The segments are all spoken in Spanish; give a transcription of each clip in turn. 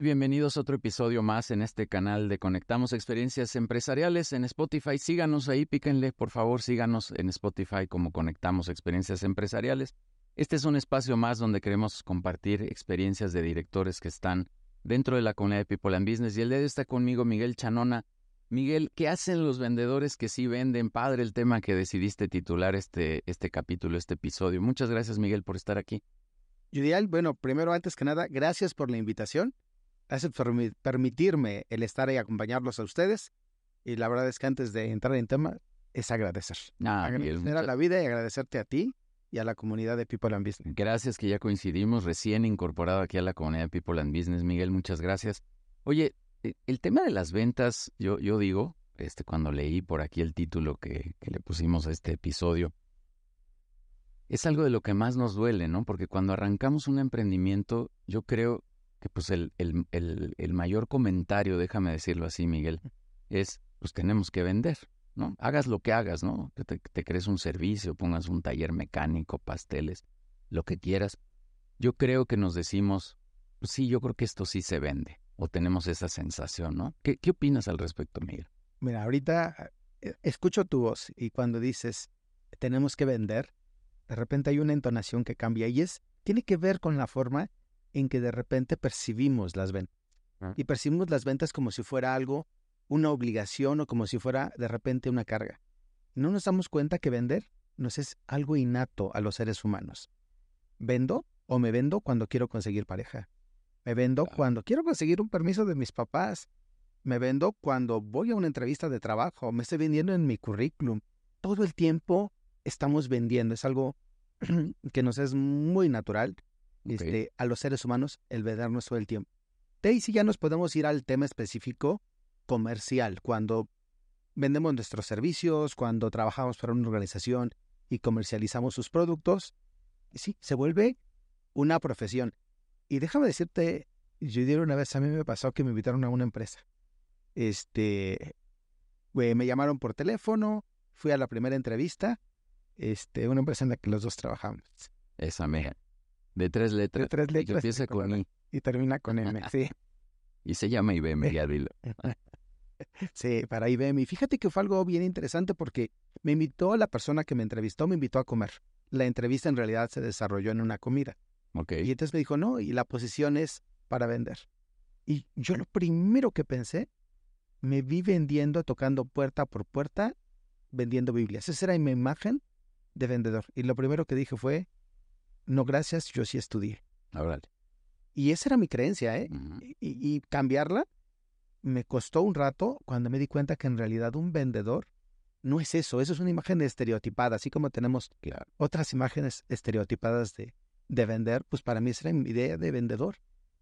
Bienvenidos a otro episodio más en este canal de Conectamos Experiencias Empresariales en Spotify. Síganos ahí, píquenle, por favor, síganos en Spotify como Conectamos Experiencias Empresariales. Este es un espacio más donde queremos compartir experiencias de directores que están dentro de la comunidad de People and Business. Y el día de hoy está conmigo Miguel Chanona. Miguel, ¿qué hacen los vendedores que sí venden? Padre el tema que decidiste titular este, este capítulo, este episodio. Muchas gracias, Miguel, por estar aquí. Judial, bueno, primero, antes que nada, gracias por la invitación. Gracias por permitirme el estar y acompañarlos a ustedes. Y la verdad es que antes de entrar en tema, es agradecer. Ah, agradecer a la vida y agradecerte a ti y a la comunidad de People and Business. Gracias que ya coincidimos, recién incorporado aquí a la comunidad de People and Business. Miguel, muchas gracias. Oye, e, el tema de las ventas, yo, yo digo, este, cuando leí por aquí el título que, que le pusimos a este episodio, es algo de lo que más nos duele, ¿no? Porque cuando arrancamos un emprendimiento, yo creo que pues el, el, el, mayor comentario, déjame decirlo así, Miguel, es pues tenemos que vender, ¿no? Hagas lo que hagas, ¿no? Te, te crees un servicio, pongas un taller mecánico, pasteles, lo que quieras. Yo creo que nos decimos, pues sí, yo creo que esto sí se vende, o tenemos esa sensación, ¿no? ¿Qué, qué opinas al respecto, Miguel? Mira, ahorita eh, escucho tu voz y cuando dices tenemos que vender, de repente hay una entonación que cambia y es, tiene que ver con la forma en que de repente percibimos las ventas. Y percibimos las ventas como si fuera algo, una obligación o como si fuera de repente una carga. No nos damos cuenta que vender nos es algo innato a los seres humanos. Vendo o me vendo cuando quiero conseguir pareja. Me vendo cuando quiero conseguir un permiso de mis papás. Me vendo cuando voy a una entrevista de trabajo. Me estoy vendiendo en mi currículum. Todo el tiempo estamos vendiendo. Es algo que nos es muy natural este, a los seres humanos el vendernos todo el tiempo. De ahí sí ya nos podemos ir al tema específico comercial, cuando vendemos nuestros servicios, cuando trabajamos para una organización y comercializamos sus productos, sí, se vuelve una profesión. Y déjame decirte, yo dije una vez, a mí me pasó que me invitaron a una empresa. Este, me llamaron por teléfono, fui a la primera entrevista, este, una empresa en la que los dos trabajamos. Esa meja. De tres letras. De tres letras. Y empieza con I. Y termina con M, sí. Y se llama IBM, ya dilo. sí, para IBM. Y fíjate que fue algo bien interesante porque me invitó, la persona que me entrevistó me invitó a comer. La entrevista en realidad se desarrolló en una comida. Okay. Y entonces me dijo, no, y la posición es para vender. Y yo lo primero que pensé, me vi vendiendo, tocando puerta por puerta, vendiendo Biblias. Esa era mi imagen de vendedor. Y lo primero que dije fue, no gracias, yo sí estudié. Y esa era mi creencia, ¿eh? y, cambiarla me costó un rato cuando me di cuenta que en realidad un vendedor no es eso, eso es una imagen estereotipada, así como tenemos otras imágenes estereotipadas de, de vender, pues para mí esa era mi idea de vendedor.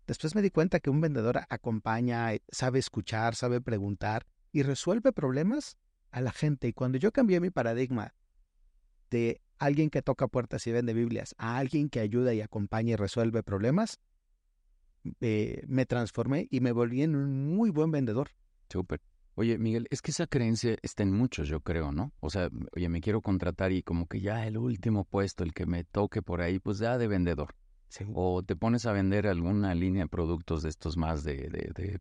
Después me di cuenta que un vendedor acompaña, eh, sabe escuchar, sabe preguntar y resuelve problemas a la gente. Y cuando yo cambié mi paradigma de alguien que toca puertas y vende Biblias a alguien que ayuda y acompaña y resuelve problemas, eh, me transformé y me volví en un muy buen vendedor. Súper. Oye, Miguel, es que esa creencia está en muchos, yo creo, ¿no? O sea, oye, me quiero contratar y como que ya el último puesto, el que me toque por ahí, pues ya de vendedor. O te pones a vender alguna línea de productos de estos más de, de, de,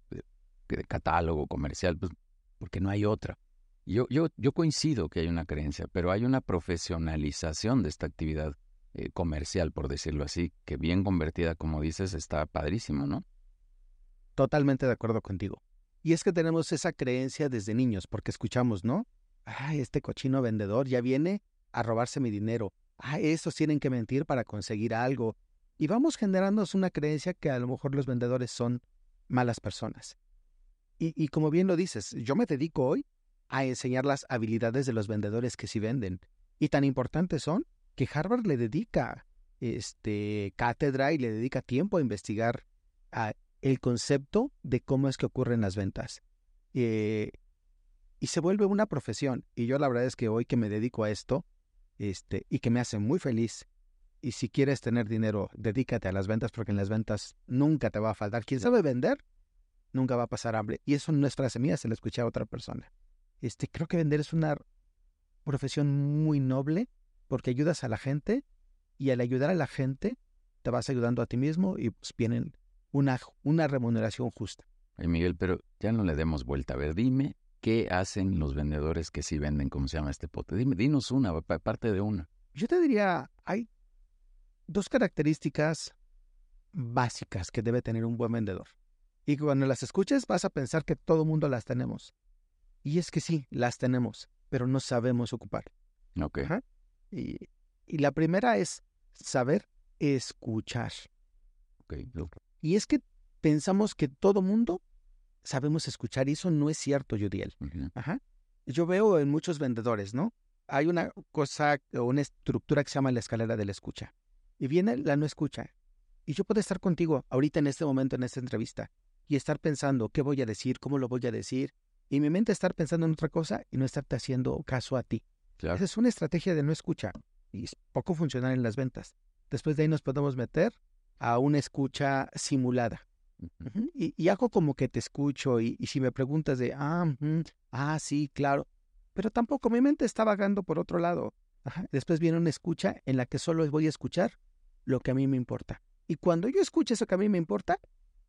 de catálogo comercial, pues porque no hay otra. Yo, yo, yo coincido que hay una creencia, pero hay una profesionalización de esta actividad eh, comercial, por decirlo así, que bien convertida, como dices, está padrísimo, ¿no? Totalmente de acuerdo contigo. Y es que tenemos esa creencia desde niños, porque escuchamos, ¿no? Ay, este cochino vendedor ya viene a robarse mi dinero. Ay, estos tienen que mentir para conseguir algo. Y vamos generándonos una creencia que a lo mejor los vendedores son malas personas. Y, y como bien lo dices, yo me dedico hoy a enseñar las habilidades de los vendedores que sí venden. Y tan importantes son que Harvard le dedica este, cátedra y le dedica tiempo a investigar el concepto de cómo es que ocurren las ventas. Eh, y se vuelve una profesión. Y yo la verdad es que hoy que me dedico a esto, este, y que me hace muy feliz, y si quieres tener dinero, dedícate a las ventas porque en las ventas nunca te va a faltar. Quien sabe vender, nunca va a pasar hambre. Y eso no es frase mía, se la escuché a otra persona. Este, creo que vender es una profesión muy noble porque ayudas a la gente y al ayudar a la gente te vas ayudando a ti mismo y pues vienen una, una remuneración justa. Ay, Miguel, pero ya no le demos vuelta. A ver, dime, ¿qué hacen los vendedores que sí venden, cómo se llama este pote? Dime, dinos una, parte de una. Yo te diría, hay dos características básicas que debe tener un buen vendedor. Y cuando las escuches vas a pensar que todo mundo las tenemos. Y es que sí, las tenemos, pero no sabemos ocupar. Ok. Y, y, la primera es saber escuchar. Okay. Y es que pensamos que todo mundo sabemos escuchar y eso no es cierto, Judiel. Ajá. Yo veo en muchos vendedores, ¿no? Hay una cosa o una estructura que se llama la escalera de la escucha. Y viene la no escucha. Y yo puedo estar contigo ahorita en este momento, en esta entrevista, y estar pensando qué voy a decir, cómo lo voy a decir, y mi mente estar pensando en otra cosa y no estarte haciendo caso a ti. Esa es una estrategia de no escucha y es poco funcional en las ventas. Después de ahí nos podemos meter a una escucha simulada. y, hago como que te escucho y, si me preguntas de, ah, ah, sí, claro, pero tampoco mi mente está vagando por otro lado. Después viene una escucha en la que solo voy a escuchar lo que a mí me importa. Y cuando yo escucho eso que a mí me importa,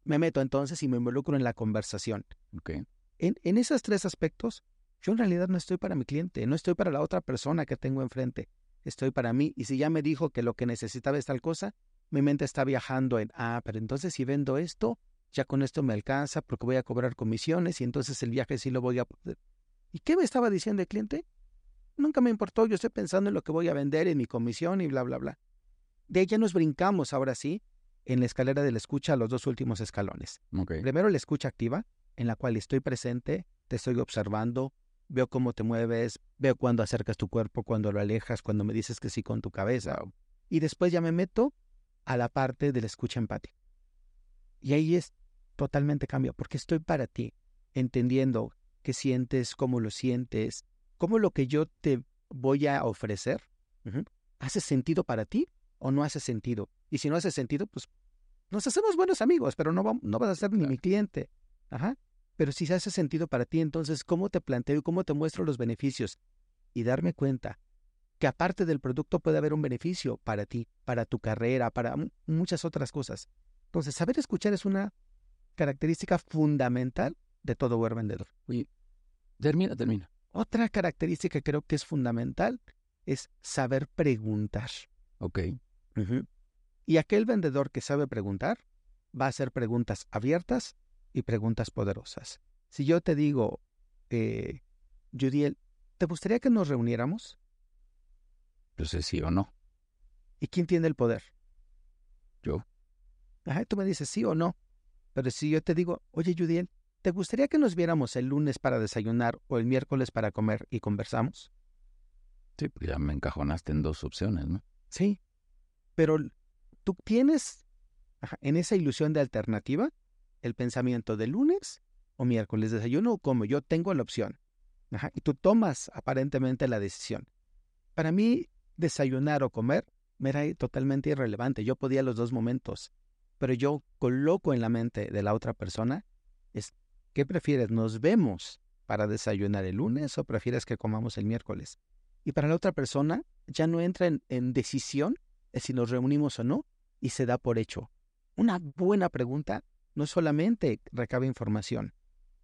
me meto entonces y me involucro en la conversación. Okay. En, en esos tres aspectos, yo en realidad no estoy para mi cliente, no estoy para la otra persona que tengo enfrente, estoy para mí. Y si ya me dijo que lo que necesitaba es tal cosa, mi mente está viajando en, ah, pero entonces si vendo esto, ya con esto me alcanza porque voy a cobrar comisiones y entonces el viaje sí lo voy a poder. ¿Y qué me estaba diciendo el cliente? Nunca me importó, yo estoy pensando en lo que voy a vender, en mi comisión y bla, bla, bla. De ella nos brincamos ahora sí en la escalera de la escucha a los dos últimos escalones. Primero la escucha activa, en la cual estoy presente, te estoy observando, veo cómo te mueves, veo cuando acercas tu cuerpo, cuando lo alejas, cuando me dices que sí con tu cabeza. Y después ya me meto a la parte de la escucha empática. Y ahí es totalmente cambio, porque estoy para ti, entendiendo qué sientes, cómo lo sientes, cómo lo que yo te voy a ofrecer hace sentido para ti o no hace sentido. Y si no hace sentido, pues nos hacemos buenos amigos, pero no, no vas a ser ni mi cliente. Ajá. Pero si se hace sentido para ti, entonces, ¿cómo te planteo y cómo te muestro los beneficios? Y darme cuenta que aparte del producto puede haber un beneficio para ti, para tu carrera, para muchas otras cosas. Entonces, saber escuchar es una característica fundamental de todo buen vendedor. Oye, termina, termina. Otra característica que creo que es fundamental es saber preguntar. Ok. Y aquel vendedor que sabe preguntar va a hacer preguntas abiertas y preguntas poderosas. Si yo te digo, eh, Judiel, ¿te gustaría que nos reuniéramos? Pues sé sí o no. ¿Y quién tiene el poder? Yo. Ajá, tú me dices sí o no. Pero si yo te digo, oye, Judiel, ¿te gustaría que nos viéramos el lunes para desayunar o el miércoles para comer y conversamos? Sí, pues ya me encajonaste en dos opciones, ¿no? Sí, pero tú tienes en esa ilusión de alternativa el pensamiento de lunes o miércoles, desayuno o como yo tengo la opción. y tú tomas aparentemente la decisión. Para mí, desayunar o comer me era totalmente irrelevante. Yo podía los dos momentos, pero yo coloco en la mente de la otra persona es, ¿qué prefieres? ¿Nos vemos para desayunar el lunes o prefieres que comamos el miércoles? Y para la otra persona ya no entra en, en decisión si nos reunimos o no y se da por hecho. Una buena pregunta no solamente recaba información,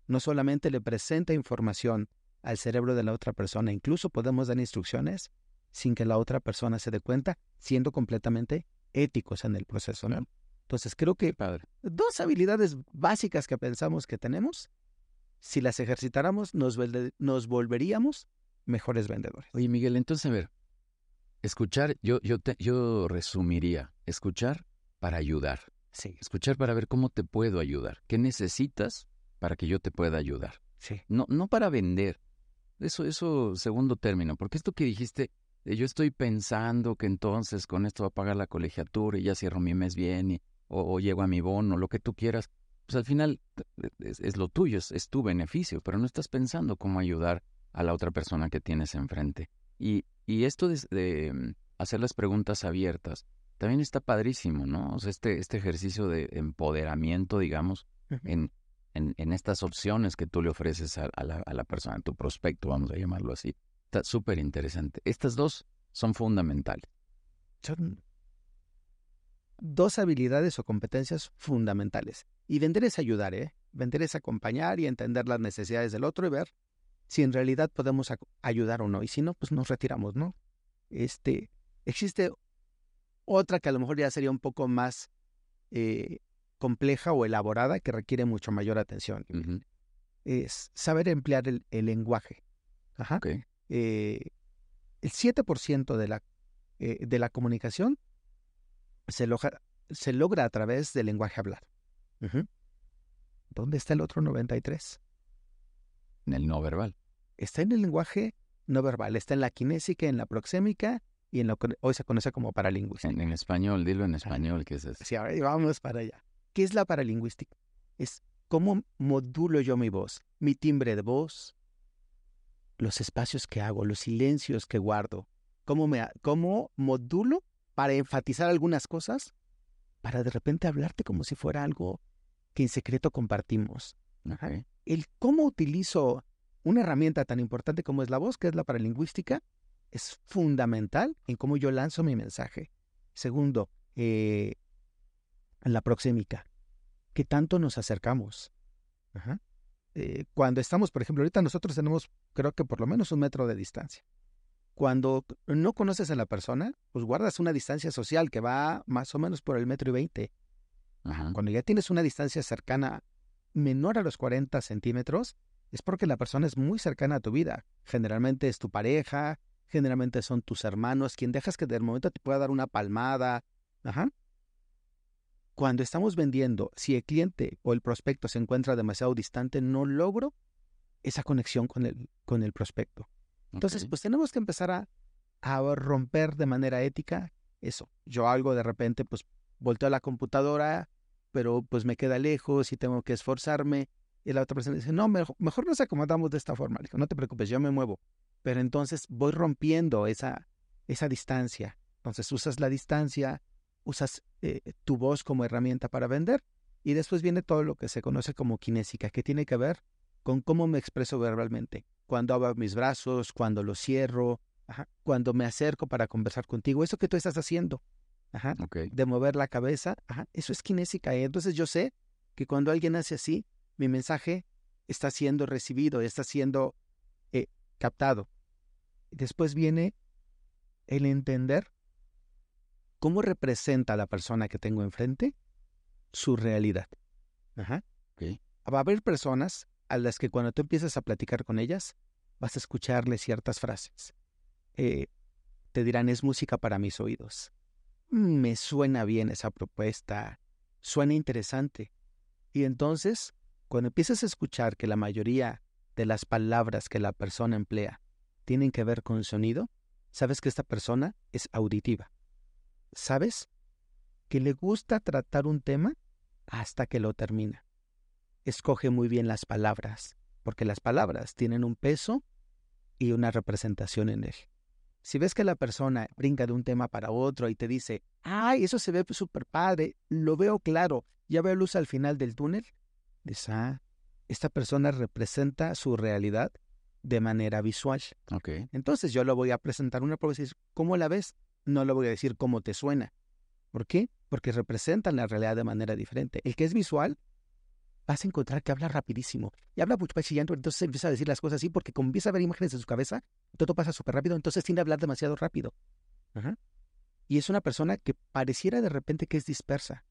no solamente le presenta información al cerebro de la otra persona, incluso podemos dar instrucciones sin que la otra persona se dé cuenta, siendo completamente éticos en el proceso. Entonces creo que dos habilidades básicas que pensamos que tenemos, si las ejercitáramos, nos, nos volveríamos mejores vendedores. Oye, Miguel, entonces a ver, escuchar, yo, yo, te, yo resumiría, escuchar para ayudar. Sí. Escuchar para ver cómo te puedo ayudar. ¿Qué necesitas para que yo te pueda ayudar? Sí. No, no para vender. Eso, eso, segundo término. Porque esto que dijiste, yo estoy pensando que entonces con esto va a pagar la colegiatura y ya cierro mi mes bien y, o, llego a mi bono, lo que tú quieras. pues al final es, lo tuyo, es, tu beneficio, pero no estás pensando cómo ayudar a la otra persona que tienes enfrente. Y, y esto de, mm, hacer las preguntas abiertas también está padrísimo, ¿no? O sea, este, este ejercicio de empoderamiento, digamos, en, en, estas opciones que tú le ofreces a, la, a la persona, a tu prospecto, vamos a llamarlo así. Está súper interesante. Estas dos son fundamentales. Son dos habilidades o competencias fundamentales. Y vender es ayudar, ¿eh? Vender es acompañar y entender las necesidades del otro y ver si en realidad podemos ayudar o no. Y si no, pues nos retiramos, ¿no? Este, existe otra que a lo mejor ya sería un poco más eh, compleja o elaborada que requiere mucho mayor atención. Es saber emplear el, lenguaje. Ajá. Eh, el 7% de la, eh, de la comunicación se, se logra a través del lenguaje hablado. ¿Dónde está el otro 93? En el no verbal. Está en el lenguaje no verbal, está en la kinésica, en la proxémica y en lo que hoy se conoce como paralingüística. En, español, dilo en español, ¿qué es eso? Sí, ahora vamos para allá. ¿Qué es la paralingüística? Es cómo modulo yo mi voz, mi timbre de voz, los espacios que hago, los silencios que guardo, cómo, me, cómo modulo para enfatizar algunas cosas, para de repente hablarte como si fuera algo que en secreto compartimos. El cómo utilizo una herramienta tan importante como es la voz, que es la paralingüística, es fundamental en cómo yo lanzo mi mensaje. Segundo, eh, la proxémica. ¿Qué tanto nos acercamos? Eh, cuando estamos, por ejemplo, ahorita nosotros tenemos, creo que por lo menos un metro de distancia. Cuando no conoces a la persona, pues guardas una distancia social que va más o menos por el metro y veinte. Cuando ya tienes una distancia cercana menor a los 40 centímetros, es porque la persona es muy cercana a tu vida. Generalmente es tu pareja, generalmente son tus hermanos, quien dejas que de momento te pueda dar una palmada. Ajá. Cuando estamos vendiendo, si el cliente o el prospecto se encuentra demasiado distante, no logro esa conexión con el, con el prospecto. Entonces, pues tenemos que empezar a, romper de manera ética eso. Yo algo de repente, pues volteo a la computadora, pero pues me queda lejos y tengo que esforzarme. Y la otra persona dice, no, mejor, mejor nos acomodamos de esta forma. Digo, no te preocupes, yo me muevo. Pero entonces voy rompiendo esa, esa distancia. Entonces usas la distancia, usas eh, tu voz como herramienta para vender y después viene todo lo que se conoce como kinésica, que tiene que ver con cómo me expreso verbalmente cuando abro mis brazos, cuando los cierro, cuando me acerco para conversar contigo, eso que tú estás haciendo, de mover la cabeza, eso es kinésica. ¿eh? Entonces yo sé que cuando alguien hace así, mi mensaje está siendo recibido, está siendo captado. Después viene el entender cómo representa a la persona que tengo enfrente su realidad. Ajá. Va a haber personas a las que cuando tú empiezas a platicar con ellas, vas a escucharle ciertas frases. Eh, te dirán, es música para mis oídos. Me suena bien esa propuesta, suena interesante. Y entonces, cuando empiezas a escuchar que la mayoría de las palabras que la persona emplea tienen que ver con sonido, sabes que esta persona es auditiva. Sabes que le gusta tratar un tema hasta que lo termina escoge muy bien las palabras, porque las palabras tienen un peso y una representación en él. Si ves que la persona brinca de un tema para otro y te dice, ay, eso se ve súper padre, lo veo claro, ya veo luz al final del túnel, dices, ah, esta persona representa su realidad de manera visual. Okay. Entonces yo lo voy a presentar una prueba y decir, ¿cómo la ves? No le voy a decir cómo te suena. ¿Por qué? Porque representan la realidad de manera diferente. El que es visual vas a encontrar que habla rapidísimo. Y habla mucho chillando, entonces empieza a decir las cosas así, porque empieza a ver imágenes en su cabeza, todo pasa súper rápido, entonces tiende a hablar demasiado rápido. Y es una persona que pareciera de repente que es dispersa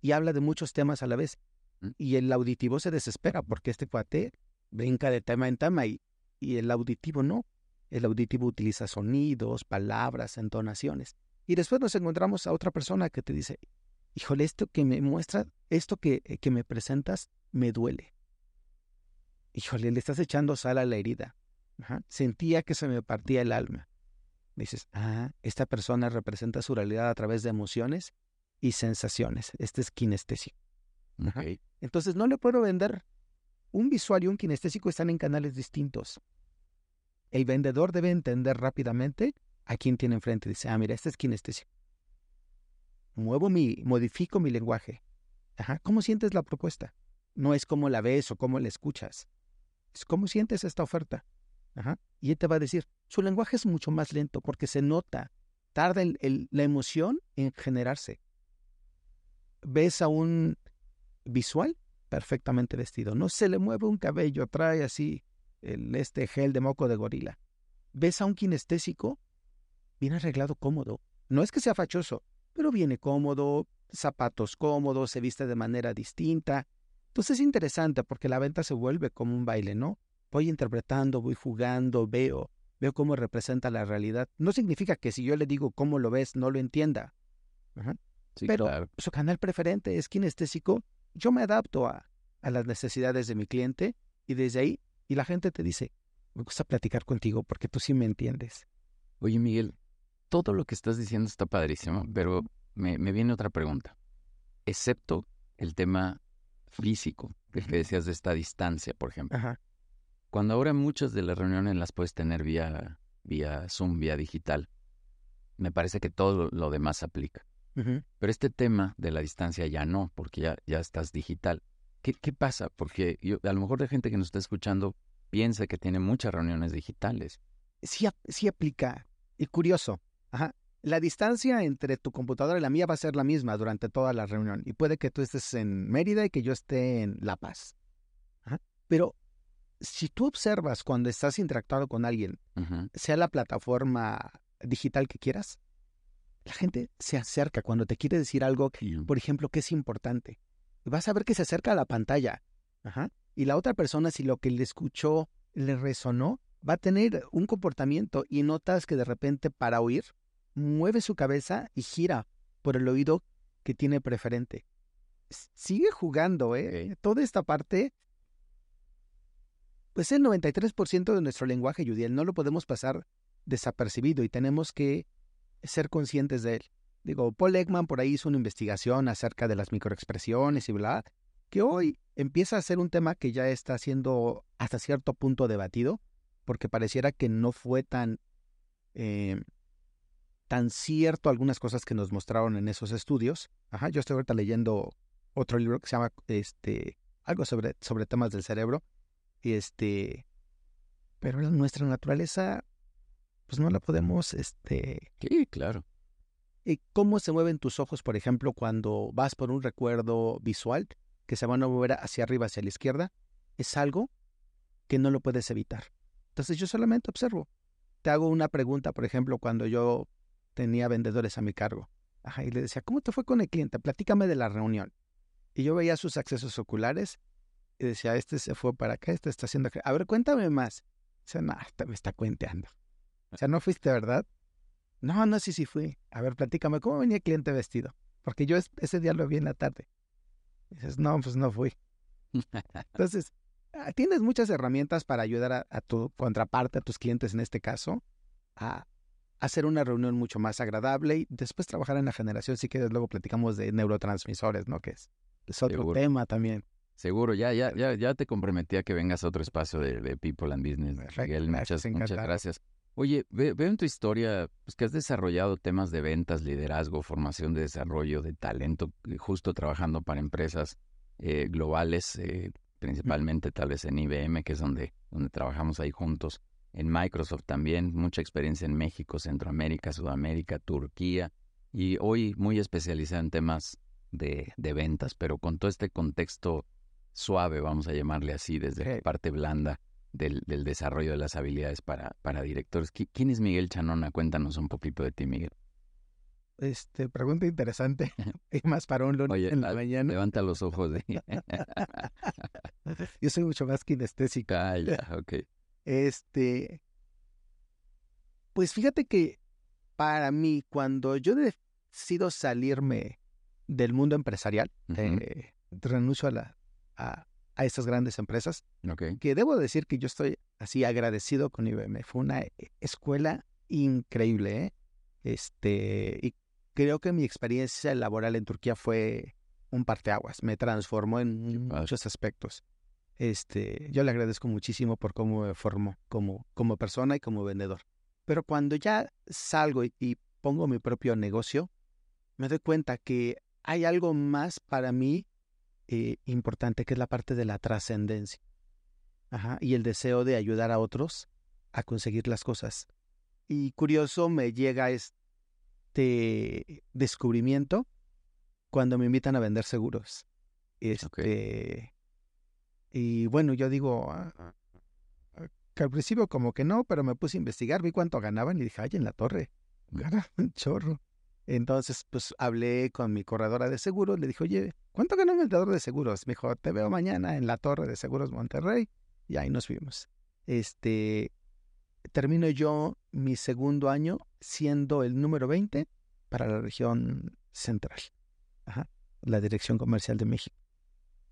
y habla de muchos temas a la vez. Y el auditivo se desespera porque este cuate brinca de tema en tema y, y el auditivo no. El auditivo utiliza sonidos, palabras, entonaciones. Y después nos encontramos a otra persona que te dice, híjole, esto que me muestra, esto que, eh, que me presentas, me duele. Híjole, le estás echando sal a la herida. Sentía que se me partía el alma. Dices, ah, esta persona representa su realidad a través de emociones y sensaciones. Este es kinestesia. Entonces no le puedo vender. Un visual y un kinestésico están en canales distintos. El vendedor debe entender rápidamente a quién tiene enfrente. Dice, ah, mira, este es kinestésico. Muevo mi, modifico mi lenguaje. Ajá. ¿Cómo sientes la propuesta? No es cómo la ves o cómo la escuchas. Es cómo sientes esta oferta. Ajá. Y él te va a decir, su lenguaje es mucho más lento porque se nota, tarda la emoción en generarse. Ves a un visual perfectamente vestido, no se le mueve un cabello, trae así el, este gel de moco de gorila. Ves a un kinestésico bien arreglado, cómodo. No es que sea fachoso, pero viene cómodo, zapatos cómodos, se viste de manera distinta. Entonces es interesante porque la venta se vuelve como un baile, ¿no? Voy interpretando, voy jugando, veo, veo cómo representa la realidad. No significa que si yo le digo cómo lo ves, no lo entienda. Ajá. Sí, Pero claro. su canal preferente es kinestésico. Yo me adapto a, a las necesidades de mi cliente y desde ahí, y la gente te dice, me gusta platicar contigo porque tú sí me entiendes. Oye, Miguel, todo lo que estás diciendo está padrísimo, pero me, me viene otra pregunta. Excepto el tema físico, que decías de esta distancia, por ejemplo. Ajá. Cuando ahora muchas de las reuniones las puedes tener vía, vía Zoom, vía digital, me parece que todo lo demás aplica. Pero este tema de la distancia ya no, porque ya, ya estás digital. ¿Qué, qué pasa? Porque yo, a lo mejor la gente que nos está escuchando piensa que tiene muchas reuniones digitales. Sí, sí aplica. Y curioso. Ajá. La distancia entre tu computadora y la mía va a ser la misma durante toda la reunión. Y puede que tú estés en Mérida y que yo esté en La Paz. Ajá. Pero si tú observas cuando estás interactuando con alguien, sea la plataforma digital que quieras, la gente se acerca cuando te quiere decir algo, por ejemplo, que es importante. Vas a ver que se acerca a la pantalla. Ajá. Y la otra persona, si lo que le escuchó le resonó, va a tener un comportamiento y notas que de repente para oír, mueve su cabeza y gira por el oído que tiene preferente. Sigue jugando, ¿eh? Toda esta parte, pues el 93% de nuestro lenguaje, Yudiel, no lo podemos pasar desapercibido y tenemos que ser conscientes de él. Digo, Paul Ekman por ahí hizo una investigación acerca de las microexpresiones y bla, que hoy empieza a ser un tema que ya está siendo hasta cierto punto debatido, porque pareciera que no fue tan, eh, tan cierto algunas cosas que nos mostraron en esos estudios. Ajá, yo estoy ahorita leyendo otro libro que se llama este, algo sobre, sobre temas del cerebro. Este, pero nuestra naturaleza, pues no la podemos, este, Sí, claro. ¿Y cómo se mueven tus ojos, por ejemplo, cuando vas por un recuerdo visual que se van a mover hacia arriba, hacia la izquierda? Es algo que no lo puedes evitar. Entonces yo solamente observo. Te hago una pregunta, por ejemplo, cuando yo tenía vendedores a mi cargo. Ajá, y le decía, ¿cómo te fue con el cliente? Platícame de la reunión. Y yo veía sus accesos oculares y decía, este se fue para acá, este está haciendo... A ver, cuéntame más. Dice, no, este me está cuenteando. O sea, no fuiste, ¿verdad? No, no, sí, sí fui. A ver, platícame, ¿cómo venía el cliente vestido? Porque yo es- ese día lo vi en la tarde. Dices, no, pues no fui. Entonces, ah, tienes muchas herramientas para ayudar a, a tu contraparte, a tus clientes en este caso, a hacer una reunión mucho más agradable y después trabajar en la generación. Si quieres, luego platicamos de neurotransmisores, ¿no? Que es, es otro Seguro. tema también. Seguro, ya, ya, ya, ya te comprometí a que vengas a otro espacio de, de People and Business. Perfecto, Miguel, muchas, muchas gracias. Oye, ve- veo en tu historia pues, que has desarrollado temas de ventas, liderazgo, formación de desarrollo, de talento, eh, justo trabajando para empresas eh, globales, eh, principalmente tal vez en IBM, que es donde, donde trabajamos ahí juntos, en Microsoft también, mucha experiencia en México, Centroamérica, Sudamérica, Turquía, y hoy muy especializada en temas de, de ventas, pero con todo este contexto suave, vamos a llamarle así, desde la parte blanda del, del desarrollo de las habilidades para, para directores. ¿Qui- ¿Quién es Miguel Chanona? Cuéntanos un poquito de ti, Miguel. Este, pregunta interesante. y más para un lunes Oye, en la ah, mañana. Levanta los ojos de... Yo soy mucho más kinestésico. ah, ya, ok. Este, pues fíjate que para mí, cuando yo decido salirme del mundo empresarial, eh, renuncio a, la, a, a estas grandes empresas, Ok. que debo decir que yo estoy así agradecido con IBM. Fue una eh, escuela increíble, ¿eh? Este, y creo que mi experiencia laboral en Turquía fue un parteaguas, me transformó en muchos aspectos. Este, yo le agradezco muchísimo por cómo me formó como, como persona y como vendedor. Pero cuando ya salgo y, pongo mi propio negocio, me doy cuenta que hay algo más para mí eh, importante, que es la parte de la trascendencia. y el deseo de ayudar a otros a conseguir las cosas. Y curioso me llega este descubrimiento cuando me invitan a vender seguros. Este, Y bueno, yo digo, ah, ah, ah, que al principio como que no, pero me puse a investigar, vi cuánto ganaban y dije, ay, en la torre, gana un chorro. Entonces, pues hablé con mi corredora de seguros, le dije, oye, ¿cuánto gana un vendedor de seguros? Me dijo, te veo mañana en la torre de seguros Monterrey. Y ahí nos vimos. Este, termino yo mi segundo año siendo el número 20 para la región central. Ajá, la Dirección Comercial de México.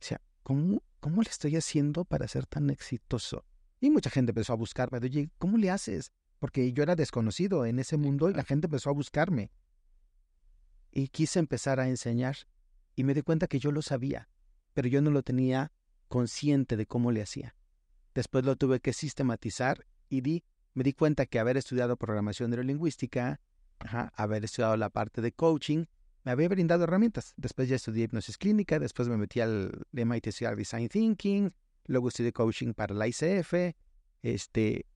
O sea, ¿cómo, ¿cómo le estoy haciendo para ser tan exitoso? Y mucha gente empezó a buscarme. Oye, ¿cómo le haces? Porque yo era desconocido en ese mundo y la gente empezó a buscarme. Y quise empezar a enseñar. Y me di cuenta que yo lo sabía, pero yo no lo tenía consciente de cómo le hacía. Después lo tuve que sistematizar y di, me di cuenta que haber estudiado programación neurolingüística, haber estudiado la parte de coaching, me había brindado herramientas. Después ya estudié hipnosis clínica, después me metí al MIT Design Thinking, luego estudié coaching para la ICF, este,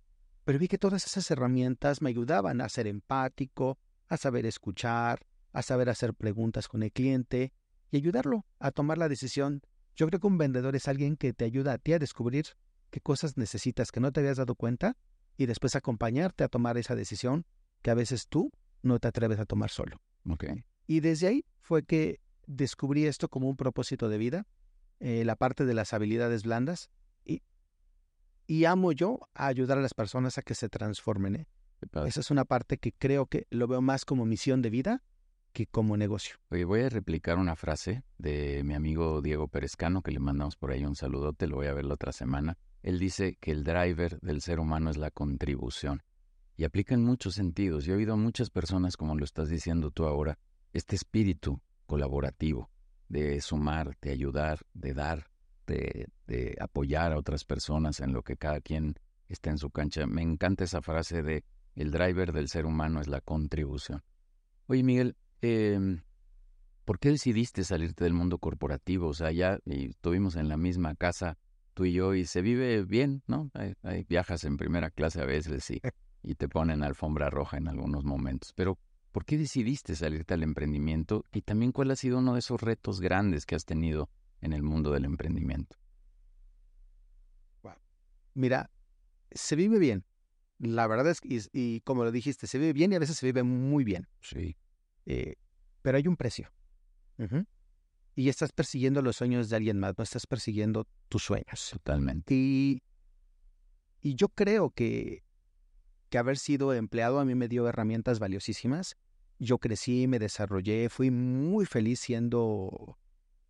pero vi que todas esas herramientas me ayudaban a ser empático, a saber escuchar, a saber hacer preguntas con el cliente y ayudarlo a tomar la decisión. Yo creo que un vendedor es alguien que te ayuda a ti a descubrir qué cosas necesitas que no te habías dado cuenta y después acompañarte a tomar esa decisión que a veces tú no te atreves a tomar solo. Okay. Y desde ahí fue que descubrí esto como un propósito de vida, eh, la parte de las habilidades blandas, y, y amo yo a ayudar a las personas a que se transformen. ¿eh? Esa es una parte que creo que lo veo más como misión de vida que como negocio. Oye, voy a replicar una frase de mi amigo Diego Perezcano, que le mandamos por ahí un saludote, lo voy a ver la otra semana. Él dice que el driver del ser humano es la contribución. Y aplica en muchos sentidos. Yo he oído a muchas personas, como lo estás diciendo tú ahora, este espíritu colaborativo de sumar, de ayudar, de dar, de, apoyar a otras personas en lo que cada quien está en su cancha. Me encanta esa frase de el driver del ser humano es la contribución. Oye, Miguel, em, ¿por qué decidiste salirte del mundo corporativo? O sea, ya estuvimos en la misma casa tú y yo y se vive bien, ¿no? Hay, viajas en primera clase a veces y, y te ponen alfombra roja en algunos momentos. Pero ¿Por qué decidiste salirte al emprendimiento? Y también cuál ha sido uno de esos retos grandes que has tenido en el mundo del emprendimiento. Mira, se vive bien. La verdad es que, y, como lo dijiste, se vive bien y a veces se vive muy bien. Sí. Eh, pero hay un precio. Y estás persiguiendo los sueños de alguien más, no estás persiguiendo tus sueños. Totalmente. Y, y yo creo que, que haber sido empleado a mí me dio herramientas valiosísimas yo crecí, me desarrollé, fui muy feliz siendo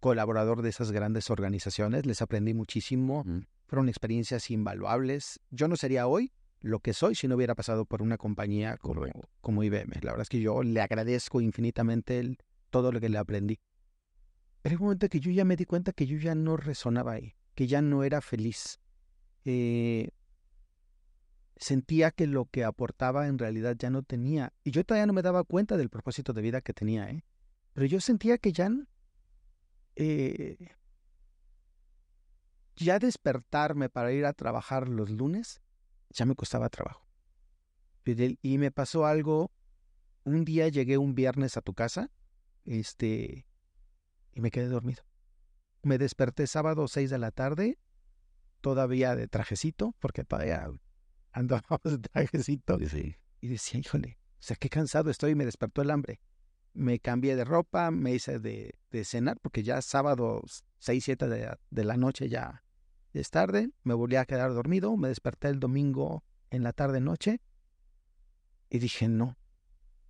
colaborador de esas grandes organizaciones, les aprendí muchísimo, fueron experiencias invaluables. Yo no sería hoy lo que soy si no hubiera pasado por una compañía como, como IBM. La verdad es que yo le agradezco infinitamente todo lo que le aprendí. Pero un momento que yo ya me di cuenta que yo ya no resonaba ahí, que ya no era feliz. Eh, sentía que lo que aportaba en realidad ya no tenía. Y yo todavía no me daba cuenta del propósito de vida que tenía, ¿eh? Pero yo sentía que ya, eh, ya despertarme para ir a trabajar los lunes ya me costaba trabajo. Y me pasó algo, un día llegué un viernes a tu casa, este, y me quedé dormido. Me desperté sábado 6 de la tarde, todavía de trajecito, porque todavía andábamos de trajecito. Y decía, híjole, o sea, qué cansado estoy, me despertó el hambre. Me cambié de ropa, me hice de, cenar, porque ya sábado 6, 7 de, de, la noche ya es tarde. Me volví a quedar dormido, me desperté el domingo en la tarde-noche y dije, no,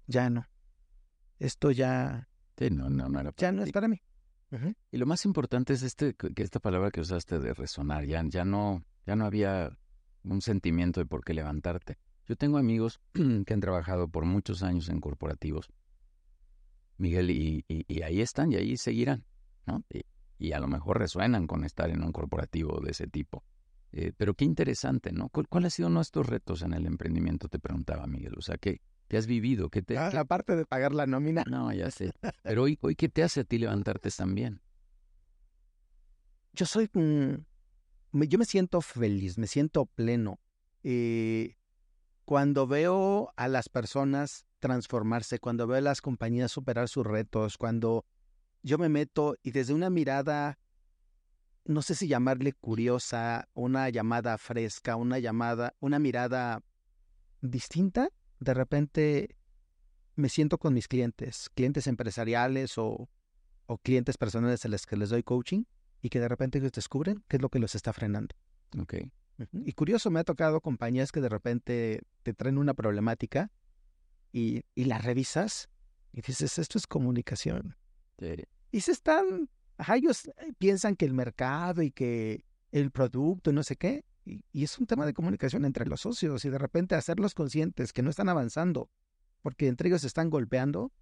ya no. Esto ya... no, no, no ya no es para mí. Y lo más importante es este, que esta palabra que usaste de resonar, ya, ya, no, ya no había un sentimiento de por qué levantarte. Yo tengo amigos que han trabajado por muchos años en corporativos, Miguel, y, ahí están y ahí seguirán. ¿no? Y, a lo mejor resuenan con estar en un corporativo de ese tipo. Eh, pero qué interesante, ¿no? ¿Cuál, ¿Cuál, ha sido nuestros retos en el emprendimiento? Te preguntaba Miguel. O sea, ¿qué, ¿Qué has vivido? ¿Qué te... Ah, aparte de pagar la nómina. No, ya sé. Pero hoy, hoy ¿qué te hace a ti levantarte también? Yo soy... yo me siento feliz, me siento pleno. Eh, cuando veo a las personas transformarse, cuando veo a las compañías superar sus retos, cuando yo me meto y desde una mirada, no sé si llamarle curiosa, una llamada fresca, una llamada, una mirada distinta, de repente me siento con mis clientes, clientes empresariales o, o clientes personales a los que les doy coaching y que de repente ellos descubren qué es lo que los está frenando. Ok. Y curioso, me ha tocado compañías que de repente te traen una problemática y, y la revisas y dices, esto es comunicación. Y se están, ajá, ellos eh, piensan que el mercado y que el producto y no sé qué, y, es un tema de comunicación entre los socios y de repente hacerlos conscientes que no están avanzando porque entre ellos se están golpeando,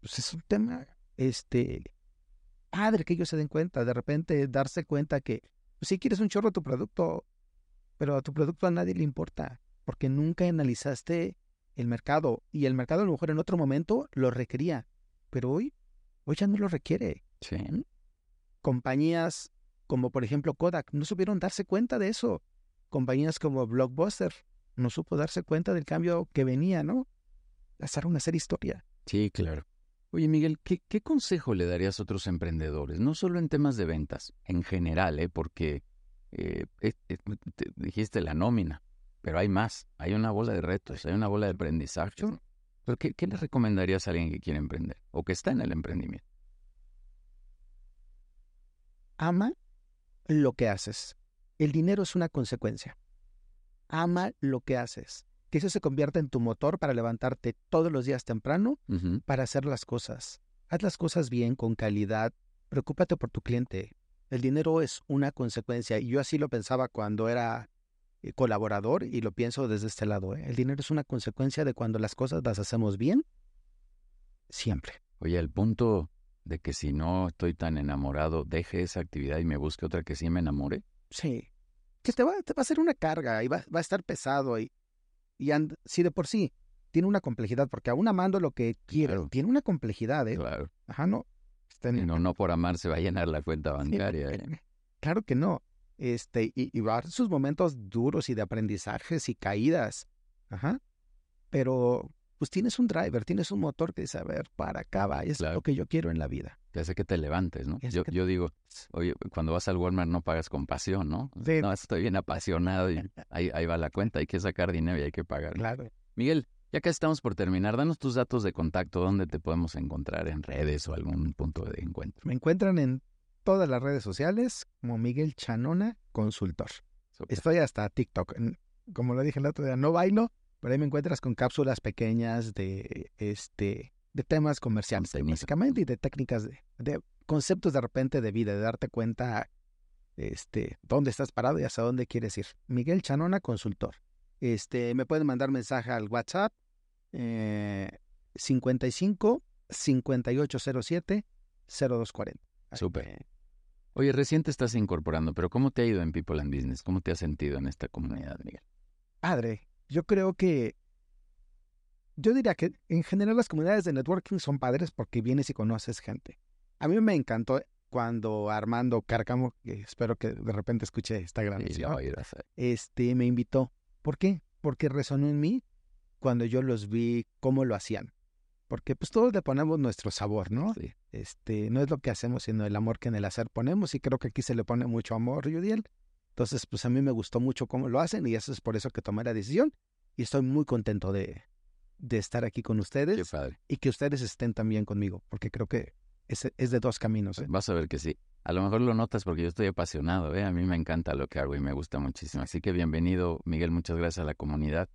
pues es un tema, este, padre que ellos se den cuenta, de repente darse cuenta que pues, si quieres un chorro tu producto, pero a tu producto a nadie le importa, porque nunca analizaste el mercado y el mercado a lo mejor en otro momento lo requería, pero hoy, hoy ya no lo requiere. Sí. Compañías como por ejemplo Kodak no supieron darse cuenta de eso compañías como Blockbuster no supo darse cuenta del cambio que venía, ¿no? Pasaron a hacer historia. Sí, claro. Oye, Miguel, ¿qué, consejo le darías a otros emprendedores? No solo en temas de ventas, en general, ¿eh? Porque eh, dijiste la nómina, pero hay más. Hay una bola de retos, hay una bola de aprendizaje. ¿Pero qué, ¿Qué le recomendarías a alguien que quiere emprender o que está en el emprendimiento? Ama lo que haces. El dinero es una consecuencia. Ama lo que haces. Que eso se convierta en tu motor para levantarte todos los días temprano para hacer las cosas. Haz las cosas bien, con calidad. Preocúpate por tu cliente. El dinero es una consecuencia. Y yo así lo pensaba cuando era colaborador y lo pienso desde este lado. ¿eh? El dinero es una consecuencia de cuando las cosas las hacemos bien, siempre. Oye, el punto de que si no estoy tan enamorado, deje esa actividad y me busque otra que sí me enamore. Sí. Que te va, te va a ser una carga y va, va a estar pesado. Y, y si de por sí tiene una complejidad, porque aún amando lo que quiere, tiene una complejidad, ¿eh? Claro. Ajá, no. no, no por amar se va a llenar la cuenta bancaria. ¿eh? Claro que no. Este, y, va a sus momentos duros y de aprendizajes y caídas. Ajá. Pero pues tienes un driver, tienes un motor que dice, a ver, para acá va, es lo que yo quiero en la vida. Te hace que te levantes, ¿no? Yo, yo, digo, oye, cuando vas al Walmart no pagas con pasión, ¿no? No, estoy bien apasionado y ahí, ahí va la cuenta, hay que sacar dinero y hay que pagar. Claro. Miguel, ya que estamos por terminar, danos tus datos de contacto, dónde te podemos encontrar en redes o algún punto de encuentro. Me encuentran en todas las redes sociales como Miguel Chanona Consultor. Estoy hasta TikTok. Como lo dije el otro día, no bailo, pero ahí me encuentras con cápsulas pequeñas de este de temas comerciales, básicamente, y de técnicas de, conceptos de repente de vida, de darte cuenta este, dónde estás parado y hasta dónde quieres ir. Miguel Chanona, consultor. Este, me pueden mandar mensaje al WhatsApp eh, 55 5807 0240. Súper. Oye, recién te estás incorporando, pero ¿cómo te ha ido en People and Business? ¿Cómo te has sentido en esta comunidad, Miguel? Padre, yo creo que, yo diría que en general las comunidades de networking son padres porque vienes y conoces gente. A mí me encantó cuando Armando Cárcamo, que espero que de repente escuche esta gran este, me invitó. ¿Por qué? Porque resonó en mí cuando yo los vi cómo lo hacían. Porque pues todos le ponemos nuestro sabor, ¿no? Este, no es lo que hacemos, sino el amor que en el hacer ponemos, y creo que aquí se le pone mucho amor, Yudiel. Entonces, pues a mí me gustó mucho cómo lo hacen y eso es por eso que tomé la decisión y estoy muy contento de, de estar aquí con ustedes y que ustedes estén también conmigo, porque creo que es, es de dos caminos. ¿eh? Vas a ver que sí. A lo mejor lo notas porque yo estoy apasionado, ¿eh? a mí me encanta lo que hago y me gusta muchísimo. Así que bienvenido, Miguel, muchas gracias a la comunidad.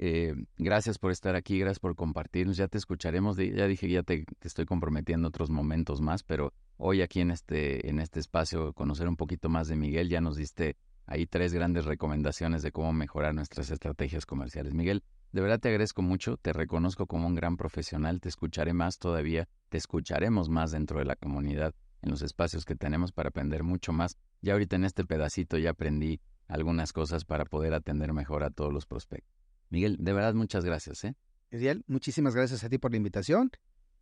Eh, gracias por estar aquí, gracias por compartirnos. Ya te escucharemos, ya dije, ya te, te, estoy comprometiendo otros momentos más, pero hoy aquí en este, en este espacio, conocer un poquito más de Miguel, ya nos diste ahí tres grandes recomendaciones de cómo mejorar nuestras estrategias comerciales. Miguel, de verdad te agradezco mucho, te reconozco como un gran profesional, te escucharé más todavía, te escucharemos más dentro de la comunidad en los espacios que tenemos para aprender mucho más. Ya ahorita en este pedacito ya aprendí algunas cosas para poder atender mejor a todos los prospectos. Miguel, de verdad muchas gracias. ¿eh? Muchísimas gracias a ti por la invitación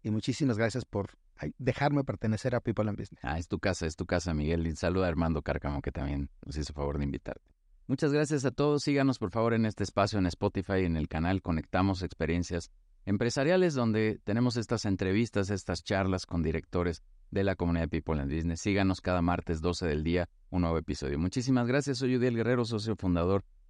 y muchísimas gracias por dejarme pertenecer a People and Business. Ah, es tu casa, es tu casa, Miguel. Y saluda a Armando Cárcamo, que también nos hizo favor de invitarte. Muchas gracias a todos. Síganos, por favor, en este espacio en Spotify, en el canal Conectamos Experiencias Empresariales, donde tenemos estas entrevistas, estas charlas con directores de la comunidad de People and Business. Síganos cada martes 12 del día, un nuevo episodio. Muchísimas gracias. Soy Udiel Guerrero, socio fundador